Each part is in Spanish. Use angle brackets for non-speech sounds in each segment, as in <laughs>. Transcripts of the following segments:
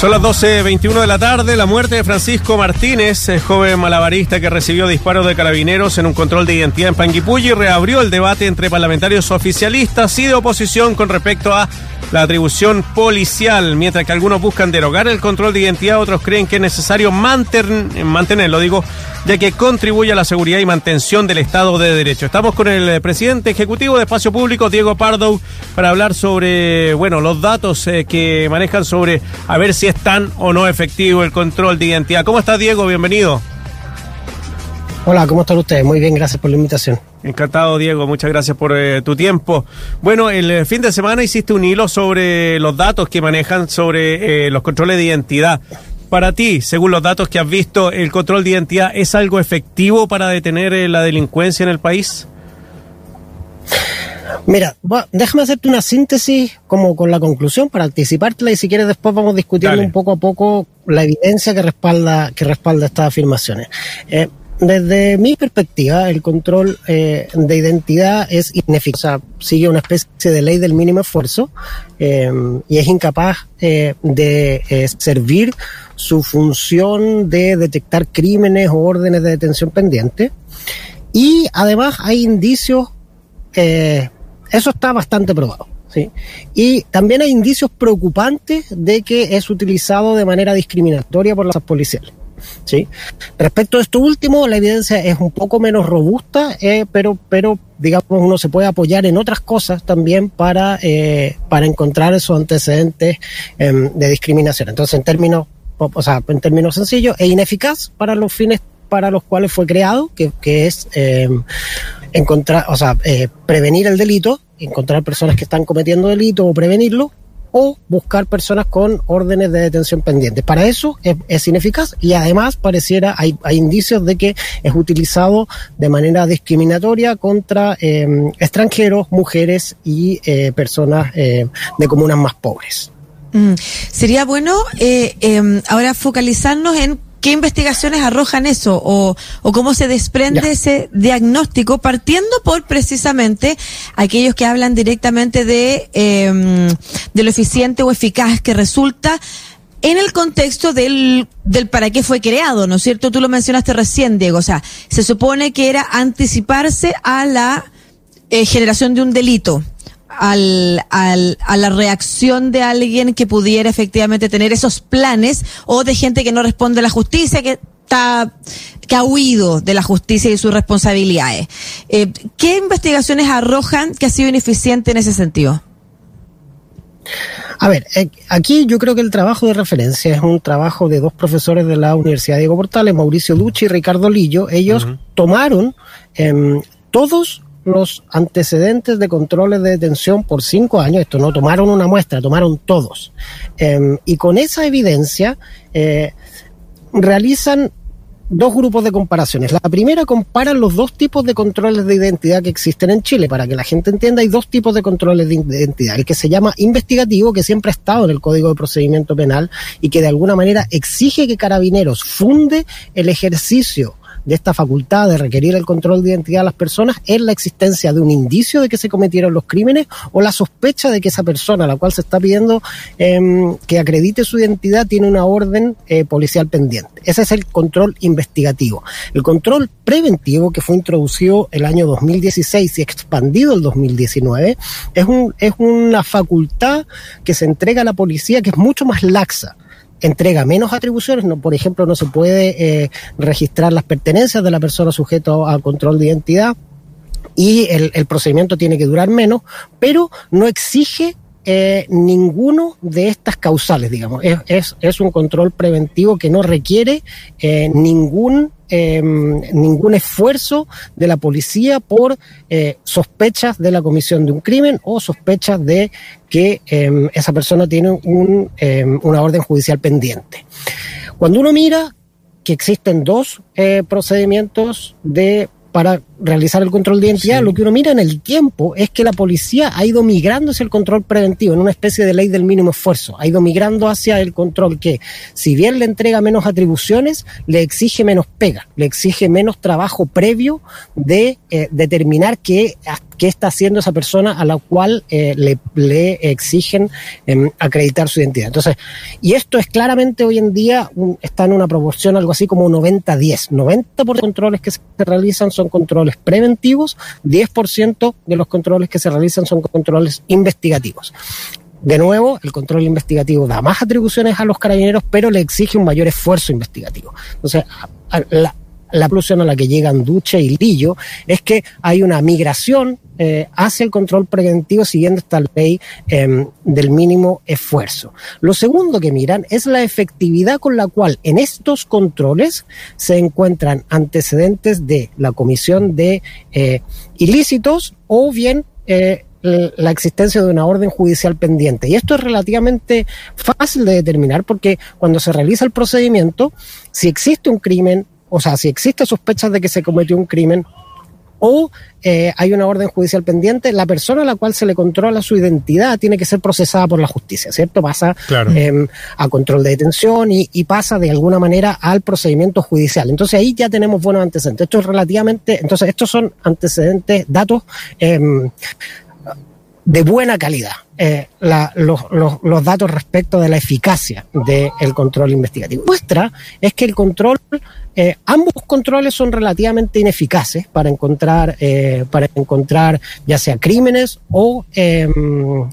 Son las 12.21 de la tarde. La muerte de Francisco Martínez, joven malabarista que recibió disparos de carabineros en un control de identidad en Panguipulli, reabrió el debate entre parlamentarios oficialistas y de oposición con respecto a la atribución policial. Mientras que algunos buscan derogar el control de identidad, otros creen que es necesario mantenerlo, digo, ya que contribuye a la seguridad y mantención del Estado de Derecho. Estamos con el presidente ejecutivo de Espacio Público, Diego Pardo, para hablar sobre, bueno, los datos eh, que manejan sobre a ver si es tan o no efectivo el control de identidad. ¿Cómo está Diego? Bienvenido. Hola, ¿cómo están ustedes? Muy bien, gracias por la invitación. Encantado, Diego. Muchas gracias por eh, tu tiempo. Bueno, el eh, fin de semana hiciste un hilo sobre los datos que manejan sobre eh, los controles de identidad. Para ti, según los datos que has visto, ¿el control de identidad es algo efectivo para detener la delincuencia en el país? Mira, déjame hacerte una síntesis como con la conclusión para anticipártela y si quieres después vamos discutiendo un poco a poco la evidencia que respalda, que respalda estas afirmaciones. Desde mi perspectiva, el control eh, de identidad es ineficaz, o sea, sigue una especie de ley del mínimo esfuerzo eh, y es incapaz eh, de servir su función de detectar crímenes o órdenes de detención pendientes. Y además hay indicios eso está bastante probado. ¿sí? Y también hay indicios preocupantes de que es utilizado de manera discriminatoria por las policiales. Respecto a esto último, la evidencia es un poco menos robusta, eh, pero, pero digamos uno se puede apoyar en otras cosas también para, eh, para encontrar esos antecedentes eh, de discriminación. Entonces, en términos, o sea, en términos sencillos, es ineficaz para los fines para los cuales fue creado, que, que es eh, encontrar, o sea, eh, prevenir el delito, encontrar personas que están cometiendo delito o prevenirlo, o buscar personas con órdenes de detención pendientes. Para eso es, ineficaz y además pareciera, hay, hay, indicios de que es utilizado de manera discriminatoria contra eh, extranjeros, mujeres y eh, personas eh, de comunas más pobres. Mm. Sería bueno eh, em, ahora focalizarnos en ¿Qué investigaciones arrojan eso o, o cómo se desprende ya. ese diagnóstico partiendo por precisamente aquellos que hablan directamente de, eh, de lo eficiente o eficaz que resulta en el contexto del, del para qué fue creado, ¿no es cierto? Tú lo mencionaste recién, Diego. O sea, se supone que era anticiparse a la eh, generación de un delito al, al, a la reacción de alguien que pudiera efectivamente tener esos planes o de gente que no responde a la justicia, que está que ha huido de la justicia y sus responsabilidades. Eh, ¿Qué investigaciones arrojan que ha sido ineficiente en ese sentido? A ver, eh, aquí yo creo que el trabajo de referencia es un trabajo de dos profesores de la Universidad Diego Portales, Mauricio Ducci y Ricardo Lillo. Ellos uh -huh. tomaron eh, todos los antecedentes de controles de detención por cinco años. Esto no tomaron una muestra, tomaron todos. Eh, y con esa evidencia eh, realizan dos grupos de comparaciones. La primera compara los dos tipos de controles de identidad que existen en Chile. Para que la gente entienda, hay dos tipos de controles de identidad. El que se llama investigativo, que siempre ha estado en el Código de Procedimiento Penal y que de alguna manera exige que Carabineros funde el ejercicio de esta facultad de requerir el control de identidad a las personas es la existencia de un indicio de que se cometieron los crímenes o la sospecha de que esa persona a la cual se está pidiendo eh, que acredite su identidad tiene una orden eh, policial pendiente. Ese es el control investigativo. El control preventivo que fue introducido el año 2016 y expandido el 2019 es, un, es una facultad que se entrega a la policía que es mucho más laxa entrega menos atribuciones, no, por ejemplo, no se puede eh, registrar las pertenencias de la persona sujeto a control de identidad y el, el procedimiento tiene que durar menos, pero no exige eh, ninguno de estas causales, digamos. Es, es, un control preventivo que no requiere eh, ningún, eh, ningún esfuerzo de la policía por sospechas de la comisión de un crimen o sospechas de que esa persona tiene un, una orden judicial pendiente. Cuando uno mira que existen dos procedimientos de para realizar el control de identidad, lo que uno mira en el tiempo es que la policía ha ido migrando hacia el control preventivo, en una especie de ley del mínimo esfuerzo, ha ido migrando hacia el control que, si bien le entrega menos atribuciones, le exige menos pega, le exige menos trabajo previo de eh, determinar qué qué está haciendo esa persona a la cual eh, le, le, exigen eh, acreditar su identidad. Entonces, y esto es claramente hoy en día está en una proporción algo así como 90-10. 90%, por controles que se realizan son controles preventivos, 10% de los controles que se realizan son controles investigativos. De nuevo, el control investigativo da más atribuciones a los carabineros, pero le exige un mayor esfuerzo investigativo. Entonces, la, la conclusión a la que llegan Duche y Lillo es que hay una migración eh, hacia el control preventivo siguiendo esta ley eh, del mínimo esfuerzo. Lo segundo que miran es la efectividad con la cual en estos controles se encuentran antecedentes de la comisión de eh, ilícitos o bien eh, la existencia de una orden judicial pendiente. Y esto es relativamente fácil de determinar porque cuando se realiza el procedimiento, si existe un crimen, o sea, si existe sospecha de que se cometió un crimen o eh, hay una orden judicial pendiente, la persona a la cual se le controla su identidad tiene que ser procesada por la justicia, ¿cierto? Pasa eh, a control de detención y, y, pasa de alguna manera al procedimiento judicial. Entonces ahí ya tenemos buenos antecedentes. Esto es relativamente, entonces estos son antecedentes, datos eh, de buena calidad eh, la, los, los, los, datos respecto de la eficacia del control investigativo. Muestra es que el control, eh, ambos controles son relativamente ineficaces para encontrar, eh, para encontrar ya sea crímenes o, eh,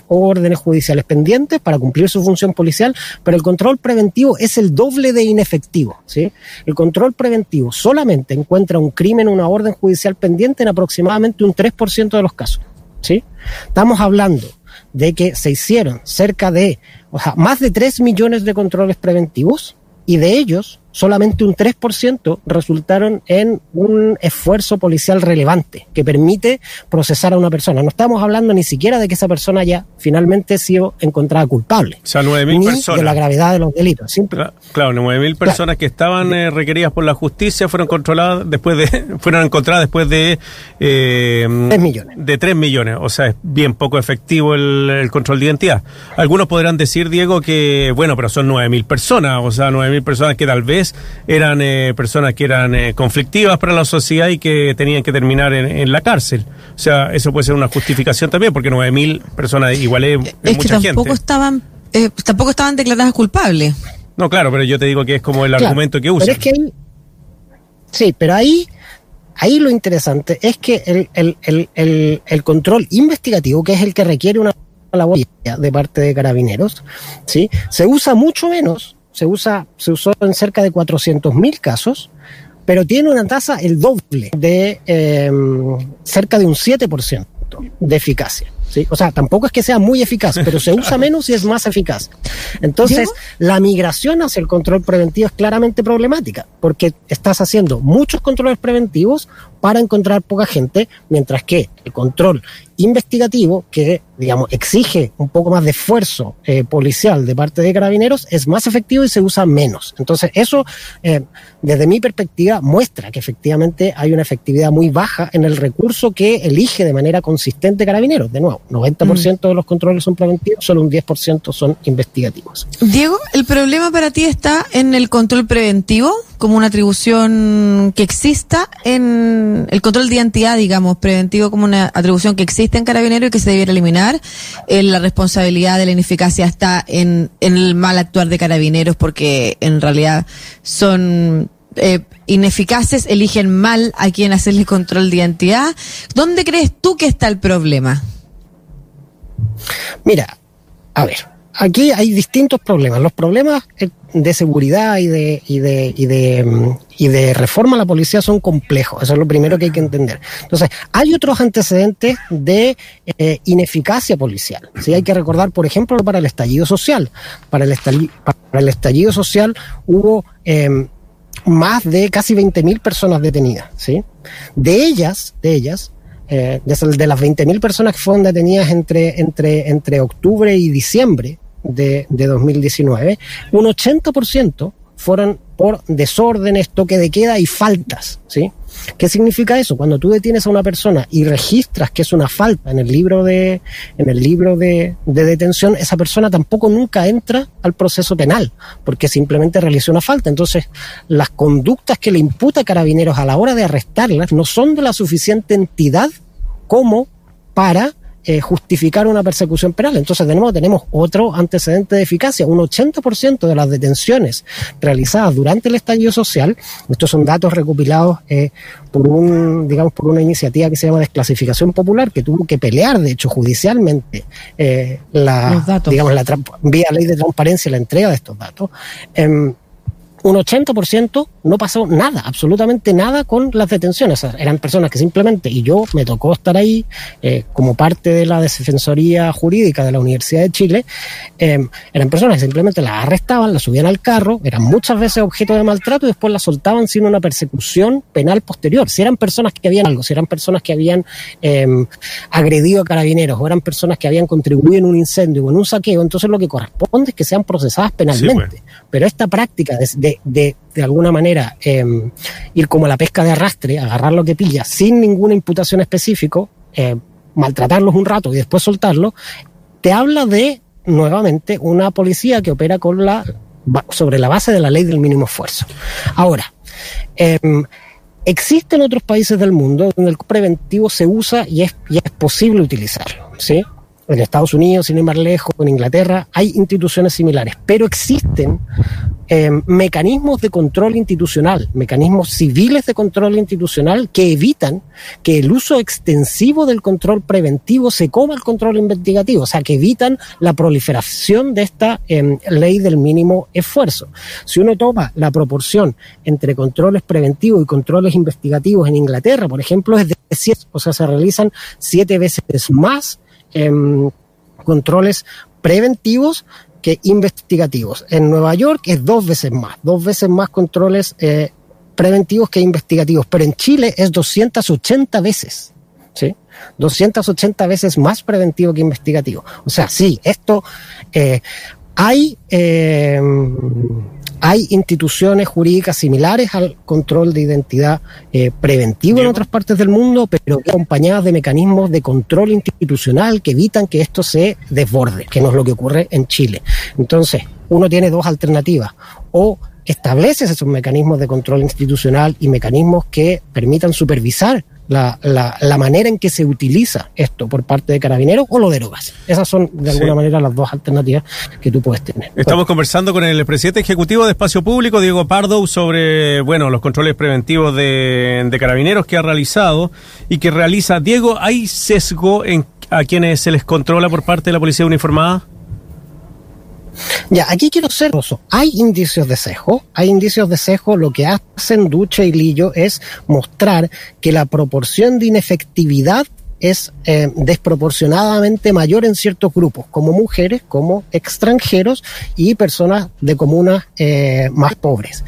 o órdenes judiciales pendientes para cumplir su función policial, pero el control preventivo es el doble de inefectivo. ¿sí? El control preventivo solamente encuentra un crimen una orden judicial pendiente en aproximadamente un 3% de los casos. ¿sí? Estamos hablando de que se hicieron cerca de, o sea, más de 3 millones de controles preventivos y de ellos solamente un 3% resultaron en un esfuerzo policial relevante que permite procesar a una persona. No estamos hablando ni siquiera de que esa persona haya finalmente sido encontrada culpable. O sea, 9.000 personas. de la gravedad de los delitos. Simple. Claro, 9.000 personas claro. que estaban eh, requeridas por la justicia fueron controladas después de, <laughs> fueron encontradas después de... Eh, 3 millones. De 3 millones. O sea, es bien poco efectivo el, el control de identidad. Algunos podrán decir, Diego, que, bueno, pero son 9.000 personas. O sea, 9.000 personas que tal vez eran eh, personas que eran eh, conflictivas para la sociedad y que tenían que terminar en, en, la cárcel. O sea, eso puede ser una justificación también, porque 9.000 personas igual es, es, es mucha que tampoco gente. Estaban, eh, tampoco estaban declaradas culpables. No, claro, pero yo te digo que es como el claro, argumento que usan. Pero es que ahí, sí, pero ahí, ahí lo interesante es que el, el, el, el, el control investigativo, que es el que requiere una labor de parte de carabineros, ¿sí? se usa mucho menos se usa, se usó en cerca de 400.000 casos, pero tiene una tasa el doble de eh, cerca de un 7% de eficacia. ¿sí? O sea, tampoco es que sea muy eficaz, pero se <laughs> usa menos y es más eficaz. Entonces, la migración hacia el control preventivo es claramente problemática, porque estás haciendo muchos controles preventivos para encontrar poca gente, mientras que el control investigativo, que digamos exige un poco más de esfuerzo eh, policial de parte de carabineros, es más efectivo y se usa menos. Entonces, eso, eh, desde mi perspectiva, muestra que efectivamente hay una efectividad muy baja en el recurso que elige de manera consistente carabineros. De nuevo, 90% mm. de los controles son preventivos, solo un 10% son investigativos. Diego, ¿el problema para ti está en el control preventivo como una atribución que exista en el control de identidad, digamos, preventivo como una atribución que existe en Carabinero y que se debiera eliminar? Eh, la responsabilidad de la ineficacia está en, el mal actuar de Carabineros porque en realidad son eh, ineficaces, eligen mal a quien hacerle control de identidad. ¿Dónde crees tú que está el problema? Mira, a ver, aquí hay distintos problemas. Los problemas de seguridad y de, y de, y de, y de reforma a la policía son complejos. Eso es lo primero que hay que entender. Entonces, hay otros antecedentes de eh, ineficacia policial. ¿sí? Hay que recordar, por ejemplo, para el estallido social. Para el estallido, para el estallido social hubo eh, más de casi 20.000 personas detenidas. ¿sí? De ellas, de ellas, eh, de, de, las 20.000 personas que fueron detenidas entre, entre, entre octubre y diciembre de, de 2019, un 80% fueron por desórdenes, toque de queda y faltas, ¿sí? ¿Qué significa eso? Cuando tú detienes a una persona y registras que es una falta en el libro de, en el libro de, de detención, esa persona tampoco nunca entra al proceso penal, porque simplemente realizó una falta. Entonces, las conductas que le imputa Carabineros a la hora de arrestarlas no son de la suficiente entidad como para eh, justificar una persecución penal. Entonces tenemos, tenemos otro antecedente de eficacia. Un 80% de las detenciones realizadas durante el estallido social, estos son datos recopilados eh, por un, digamos, por una iniciativa que se llama desclasificación popular, que tuvo que pelear, de hecho, judicialmente, eh, la, digamos, la vía ley de transparencia la entrega de estos datos. Un 80% no pasó nada, absolutamente nada con las detenciones. eran personas que simplemente, y yo me tocó estar ahí eh, como parte de la defensoría jurídica de la Universidad de Chile, eh, eran personas que simplemente las arrestaban, las subían al carro, eran muchas veces objeto de maltrato y después las soltaban sin una persecución penal posterior. Si eran personas que habían algo, si eran personas que habían eh, agredido a carabineros o eran personas que habían contribuido en un incendio o en un saqueo, entonces lo que corresponde es que sean procesadas penalmente. Pues. Pero esta práctica de de, de, alguna manera em, ir como la pesca de arrastre, agarrar lo que pilla sin ninguna imputación específica, eh, maltratarlos un rato y después soltarlos, te habla de nuevamente una policía que opera sobre la base de la ley del mínimo esfuerzo. Ahora, em, existen otros países del mundo donde el preventivo se usa y es, y es posible utilizarlo, ¿sí? En Estados Unidos, sin ir más lejos, en Inglaterra, hay instituciones similares, pero existen eh, mecanismos de control institucional, mecanismos civiles de control institucional que evitan que el uso extensivo del control preventivo se coma el control investigativo, o sea, que evitan la proliferación de esta em, ley del mínimo esfuerzo. Si uno toma la proporción entre controles preventivos y controles investigativos en Inglaterra, por ejemplo, es de 7, o sea, se realizan siete veces más em, controles preventivos que investigativos. En Nueva York es dos veces más, dos veces más controles eh, preventivos que investigativos, pero en Chile es 280 veces. ¿Sí? 280 veces más preventivo que investigativo. O sea, sí, esto eh, hay eh, hay instituciones jurídicas similares al control de identidad eh, preventivo en otras partes del mundo, pero acompañadas de mecanismos de control institucional que evitan que esto se desborde, que no es lo que ocurre en Chile. Entonces, uno tiene dos alternativas. O estableces esos mecanismos de control institucional y mecanismos que permitan supervisar la, la, la, manera en que se utiliza esto por parte de carabineros o lo derogas. Esas son de alguna manera las dos alternativas que tú puedes tener. Estamos conversando con el presidente ejecutivo de Espacio Público, Diego Pardo, sobre bueno los controles preventivos de, de carabineros que ha realizado y que realiza. Diego, ¿hay sesgo en a quienes se les controla por parte de la policía uniformada? Ya, aquí quiero ser oso. Hay indicios de sesgo, hay indicios de sesgo. Lo que hacen Duche y Lillo es mostrar que la proporción de inefectividad es eh, desproporcionadamente mayor en ciertos grupos, como mujeres, como extranjeros y personas de comunas eh, más pobres.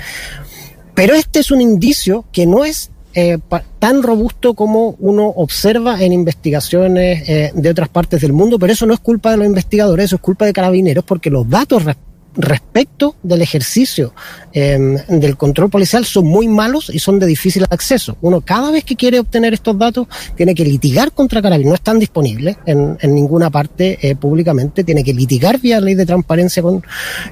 Pero este es un indicio que no es eh, tan robusto como uno observa en investigaciones eh, de otras partes del mundo, pero eso no es culpa de los investigadores, eso es culpa de carabineros, porque los datos respecto del ejercicio em, del control policial son muy malos y son de difícil acceso. Uno cada vez que quiere obtener estos datos tiene que litigar contra Carabineros, no están disponibles en, en ninguna parte eh, públicamente, tiene que litigar vía ley de transparencia con,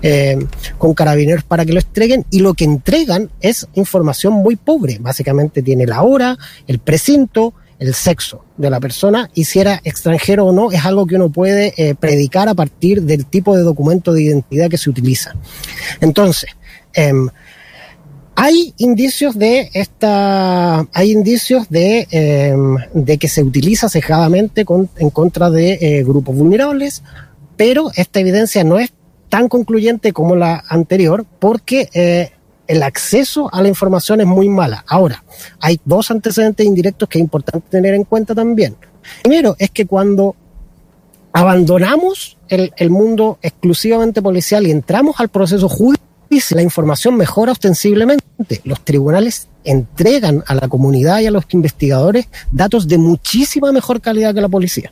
em, con Carabineros para que lo entreguen y lo que entregan es información muy pobre. Básicamente tiene la hora, el precinto, el sexo de la persona y si era extranjero o no es algo que uno puede eh, predicar a partir del tipo de documento de identidad que se utiliza. Entonces, em, hay indicios de esta, hay indicios de, em, de que se utiliza cejadamente en contra de eh, grupos vulnerables, pero esta evidencia no es tan concluyente como la anterior porque eh, el acceso a la información es muy mala. Ahora, hay dos antecedentes indirectos que es importante tener en cuenta también. Primero es que cuando abandonamos el, mundo exclusivamente policial y entramos al proceso judicial, la información mejora ostensiblemente. Los tribunales entregan a la comunidad y a los investigadores datos de muchísima mejor calidad que la policía.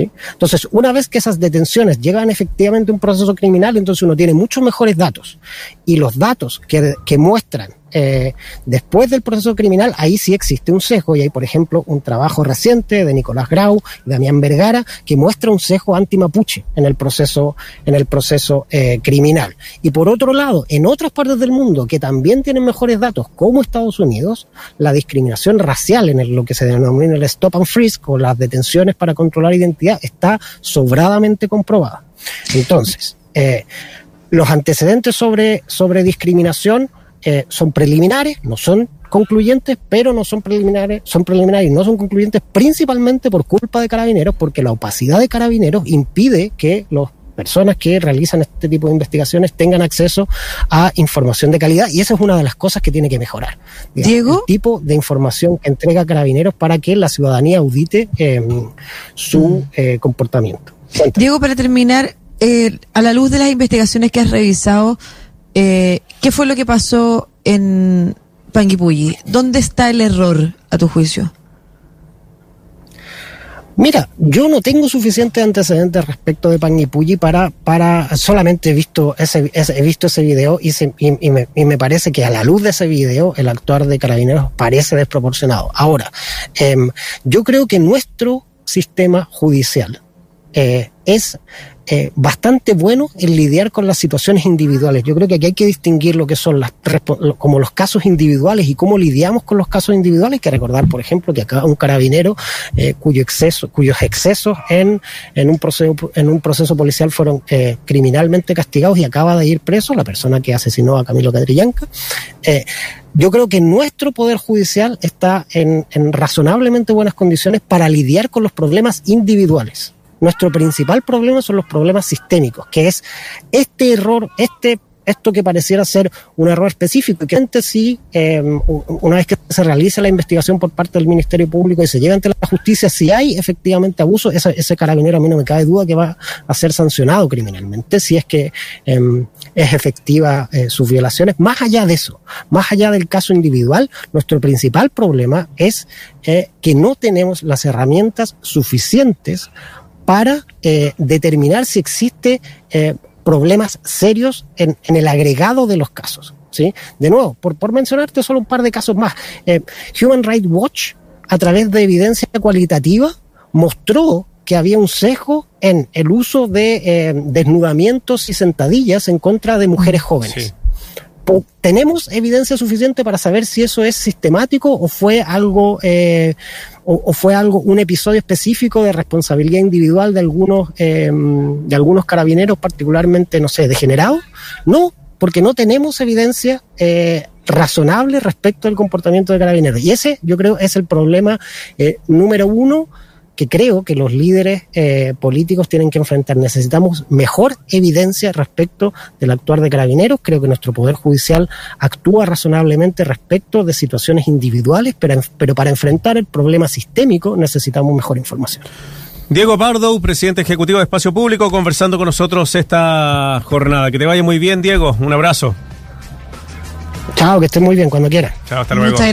Entonces, una vez que esas detenciones llegan efectivamente a un proceso criminal, entonces uno tiene muchos mejores datos. Y los datos que, muestran eh, después del proceso criminal, ahí sí existe un sesgo y hay, por ejemplo, un trabajo reciente de Nicolás Grau y Damián Vergara que muestra un sesgo anti-mapuche en el proceso, en el proceso eh, criminal. Y por otro lado, en otras partes del mundo que también tienen mejores datos, como Estados Unidos, la discriminación racial en lo que se denomina el stop and frisk o las detenciones para controlar identidad está sobradamente comprobada. Entonces, eh, los antecedentes sobre, sobre discriminación eh, son preliminares, no son concluyentes, pero no son preliminares, son preliminares y no son concluyentes principalmente por culpa de carabineros, porque la opacidad de carabineros impide que las personas que realizan este tipo de investigaciones tengan acceso a información de calidad y esa es una de las cosas que tiene que mejorar. Diego. El tipo de información que entrega carabineros para que la ciudadanía audite em, su eh, comportamiento. Diego, para terminar, eh, a la luz de las investigaciones que has revisado, eh, ¿qué fue lo que pasó en Panguipulli? ¿Dónde está el error, a tu juicio? Mira, yo no tengo suficientes antecedentes respecto de Panguipulli para, para solamente he visto ese, he visto ese video y, y, me, y, me, parece que a la luz de ese video el actuar de carabineros parece desproporcionado. Ahora, eh, yo creo que nuestro sistema judicial eh, es eh, bastante bueno en lidiar con las situaciones individuales. Yo creo que aquí hay que distinguir lo que son como los casos individuales y cómo lidiamos con los casos individuales. Hay que recordar, por ejemplo, que acá un carabinero eh, cuyo exceso, cuyos excesos en, un proceso policial fueron eh, criminalmente castigados y acaba de ir preso la persona que asesinó a Camilo Cadrillanca. Yo creo que nuestro poder judicial está en razonablemente buenas condiciones para lidiar con los problemas individuales. Nuestro principal problema son los problemas sistémicos, que es este error, este esto que pareciera ser un error específico, que antes sí, eh, una vez que se realice la investigación por parte del Ministerio Público y se llegue ante la justicia, si hay efectivamente abuso, ese, ese carabinero a mí no me cabe duda que va a ser sancionado criminalmente si es que eh, es efectiva eh, sus violaciones. Más allá de eso, más allá del caso individual, nuestro principal problema es eh, que no tenemos las herramientas suficientes para eh, determinar si existe eh, problemas serios en, en, el agregado de los casos. ¿sí? De nuevo, por, mencionarte solo un par de casos más, eh, Human Rights Watch, a través de evidencia cualitativa, mostró que había un sesgo en el uso de eh, desnudamientos y sentadillas en contra de mujeres jóvenes. Sí tenemos evidencia suficiente para saber si eso es sistemático o fue algo eh, o, fue algo un episodio específico de responsabilidad individual de algunos eh, de algunos carabineros particularmente no sé degenerados no porque no tenemos evidencia eh, razonable respecto al comportamiento de carabineros. Y ese yo creo es el problema eh, número uno que creo que los líderes eh, políticos tienen que enfrentar. Necesitamos mejor evidencia respecto del actuar de carabineros. Creo que nuestro Poder Judicial actúa razonablemente respecto de situaciones individuales, pero, pero para enfrentar el problema sistémico necesitamos mejor información. Diego Pardo, presidente ejecutivo de Espacio Público, conversando con nosotros esta jornada. Que te vaya muy bien, Diego. Un abrazo. Chao, que estés muy bien cuando quieras. Chao, hasta luego. Muchas